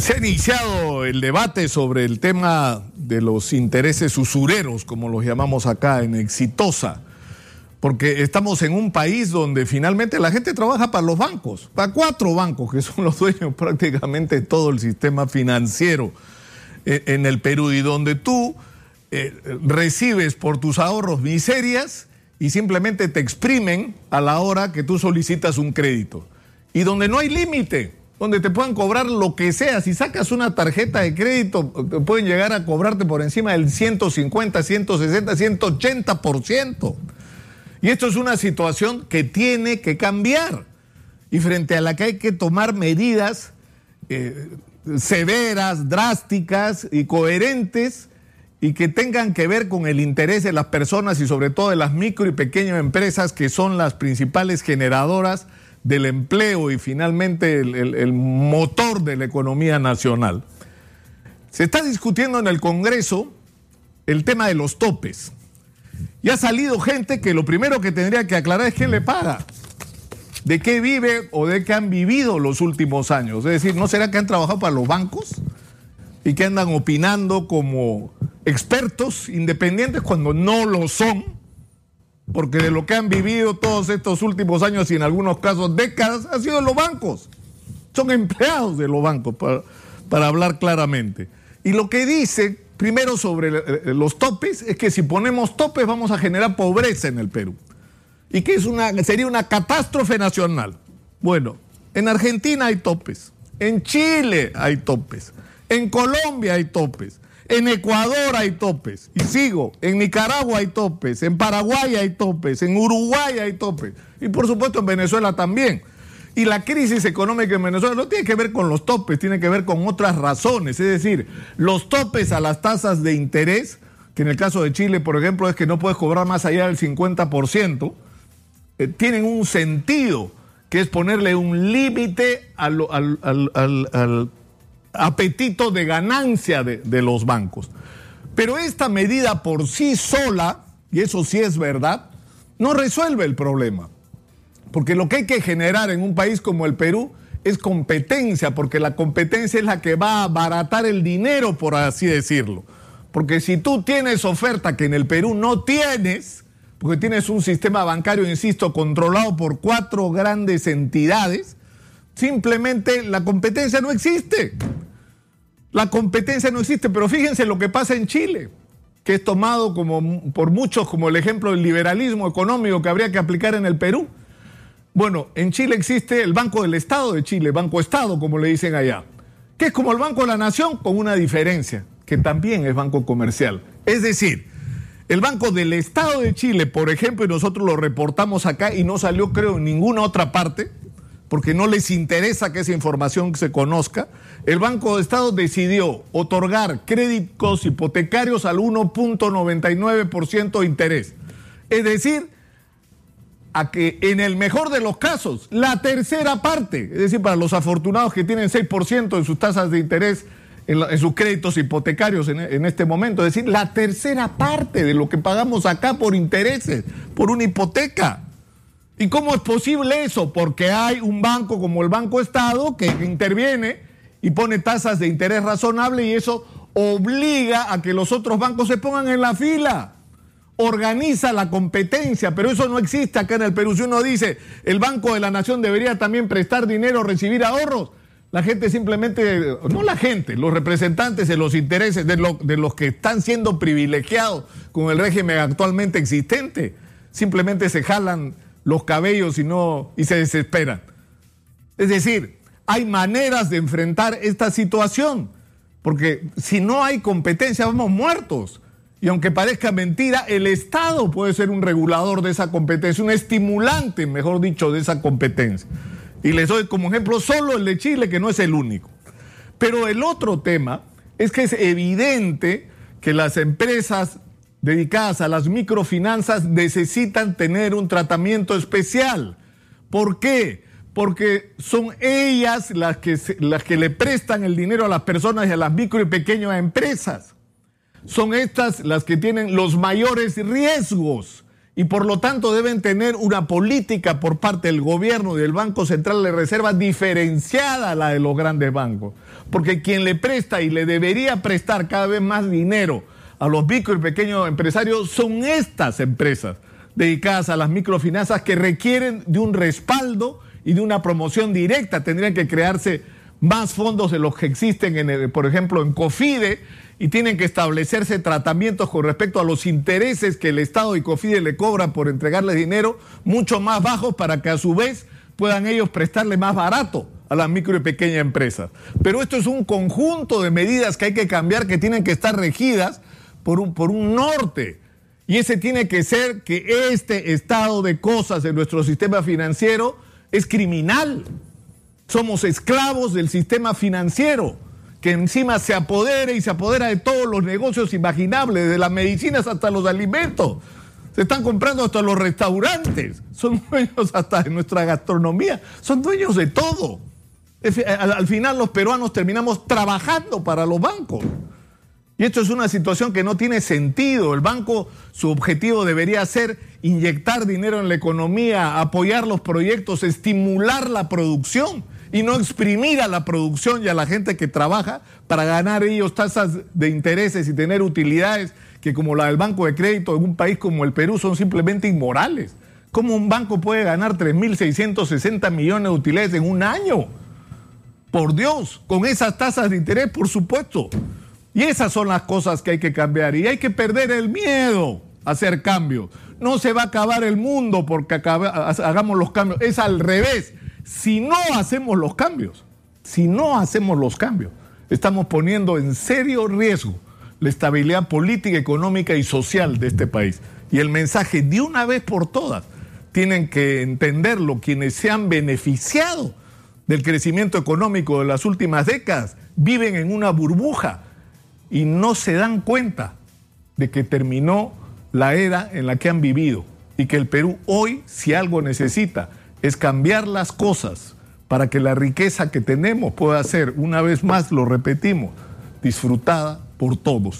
Se ha iniciado el debate sobre el tema de los intereses usureros, como los llamamos acá en Exitosa, porque estamos en un país donde finalmente la gente trabaja para los bancos, para cuatro bancos que son los dueños prácticamente de todo el sistema financiero eh, en el Perú y donde tú eh, recibes por tus ahorros miserias y simplemente te exprimen a la hora que tú solicitas un crédito y donde no hay límite donde te puedan cobrar lo que sea. Si sacas una tarjeta de crédito, pueden llegar a cobrarte por encima del 150, 160, 180%. Y esto es una situación que tiene que cambiar y frente a la que hay que tomar medidas eh, severas, drásticas y coherentes y que tengan que ver con el interés de las personas y sobre todo de las micro y pequeñas empresas que son las principales generadoras del empleo y finalmente el, motor de la economía nacional. Se está discutiendo en el Congreso el tema de los topes. Y ha salido gente que lo primero que tendría que aclarar es quién le paga, de qué vive o de qué han vivido los últimos años. Es decir, ¿no será que han trabajado para los bancos y que andan opinando como expertos independientes cuando no lo son? Porque de lo que han vivido todos estos últimos años y en algunos casos décadas ha sido los bancos. Son empleados de los bancos, para, para hablar claramente. Y lo que dice primero sobre eh, eh, los topes es que si ponemos topes vamos a generar pobreza en el Perú. Y que es una, sería una catástrofe nacional. Bueno, en Argentina hay topes, en Chile hay topes, en Colombia hay topes. En Ecuador hay topes, y sigo. En Nicaragua hay topes, en Paraguay hay topes, en Uruguay hay topes, y por supuesto en Venezuela también. Y la crisis económica en Venezuela no tiene que ver con los topes, tiene que ver con otras razones. Es decir, los topes a las tasas de interés, que en el caso de Chile, por ejemplo, es que no puedes cobrar más allá del 50%, eh, tienen un sentido, que es ponerle un límite al, al apetito de ganancia de, los bancos. Pero esta medida por sí sola, y eso sí es verdad, no resuelve el problema. Porque lo que hay que generar en un país como el Perú es competencia, porque la competencia es la que va a abaratar el dinero, por así decirlo. Porque si tú tienes oferta que en el Perú no tienes, porque tienes un sistema bancario, insisto, controlado por cuatro grandes entidades, simplemente la competencia no existe. La competencia no existe, pero fíjense lo que pasa en Chile, que es tomado como, por muchos como el ejemplo del liberalismo económico que habría que aplicar en el Perú. Bueno, en Chile existe el Banco del Estado de Chile, Banco Estado, como le dicen allá, que es como el Banco de la Nación con una diferencia, que también es banco comercial. Es decir, el Banco del Estado de Chile, por ejemplo, y nosotros lo reportamos acá y no salió creo en ninguna otra parte, porque no les interesa que esa información se conozca, el Banco de Estado decidió otorgar créditos hipotecarios al 1.99% de interés. Es decir, a que en el mejor de los casos, la tercera parte, es decir, para los afortunados que tienen 6% en sus tasas de interés en, sus créditos hipotecarios en, en, este momento, es decir, la tercera parte de lo que pagamos acá por intereses, por una hipoteca. ¿Y cómo es posible eso? Porque hay un banco como el Banco Estado que interviene y pone tasas de interés razonable y eso obliga a que los otros bancos se pongan en la fila. Organiza la competencia, pero eso no existe acá en el Perú. Si uno dice el Banco de la Nación debería también prestar dinero, recibir ahorros, la gente simplemente, no la gente, los representantes de los intereses de, de los que están siendo privilegiados con el régimen actualmente existente, simplemente se jalan los cabellos y, no, y se desesperan. Es decir, hay maneras de enfrentar esta situación, porque si no hay competencia vamos muertos. Y aunque parezca mentira, el Estado puede ser un regulador de esa competencia, un estimulante, mejor dicho, de esa competencia. Y les doy como ejemplo solo el de Chile, que no es el único. Pero el otro tema es que es evidente que las empresas dedicadas a las microfinanzas necesitan tener un tratamiento especial. ¿Por qué? Porque son ellas las que, las que le prestan el dinero a las personas y a las micro y pequeñas empresas. Son estas las que tienen los mayores riesgos y por lo tanto deben tener una política por parte del gobierno y del Banco Central de Reserva diferenciada a la de los grandes bancos. Porque quien le presta y le debería prestar cada vez más dinero a los micro y pequeños empresarios son estas empresas dedicadas a las microfinanzas que requieren de un respaldo y de una promoción directa. Tendrían que crearse más fondos de los que existen, en por ejemplo, en COFIDE, y tienen que establecerse tratamientos con respecto a los intereses que el Estado y COFIDE le cobran por entregarles dinero, mucho más bajos para que a su vez puedan ellos prestarle más barato a las micro y pequeñas empresas. Pero esto es un conjunto de medidas que hay que cambiar, que tienen que estar regidas por un, por un norte. Y ese tiene que ser que este estado de cosas en nuestro sistema financiero es criminal. Somos esclavos del sistema financiero, que encima se apodera y se apodera de todos los negocios imaginables, de las medicinas hasta los alimentos. Se están comprando hasta los restaurantes. Son dueños hasta de nuestra gastronomía. Son dueños de todo. Al final los peruanos terminamos trabajando para los bancos. Y esto es una situación que no tiene sentido. El banco, su objetivo debería ser inyectar dinero en la economía, apoyar los proyectos, estimular la producción y no exprimir a la producción y a la gente que trabaja para ganar ellos tasas de intereses y tener utilidades que como la del Banco de Crédito en un país como el Perú son simplemente inmorales. ¿Cómo un banco puede ganar 3.660 millones de utilidades en un año? Por Dios, con esas tasas de interés, por supuesto. Y esas son las cosas que hay que cambiar. Y hay que perder el miedo a hacer cambios. No se va a acabar el mundo porque hagamos los cambios. Es al revés si no hacemos los cambios, si no hacemos los cambios, estamos poniendo en serio riesgo la estabilidad política, económica y social de este país. Y el mensaje de una vez por todas, tienen que entenderlo quienes se han beneficiado del crecimiento económico de las últimas décadas, viven en una burbuja y no se dan cuenta de que terminó la era en la que han vivido y que el Perú hoy, si algo necesita, es cambiar las cosas para que la riqueza que tenemos pueda ser, una vez más lo repetimos, disfrutada por todos.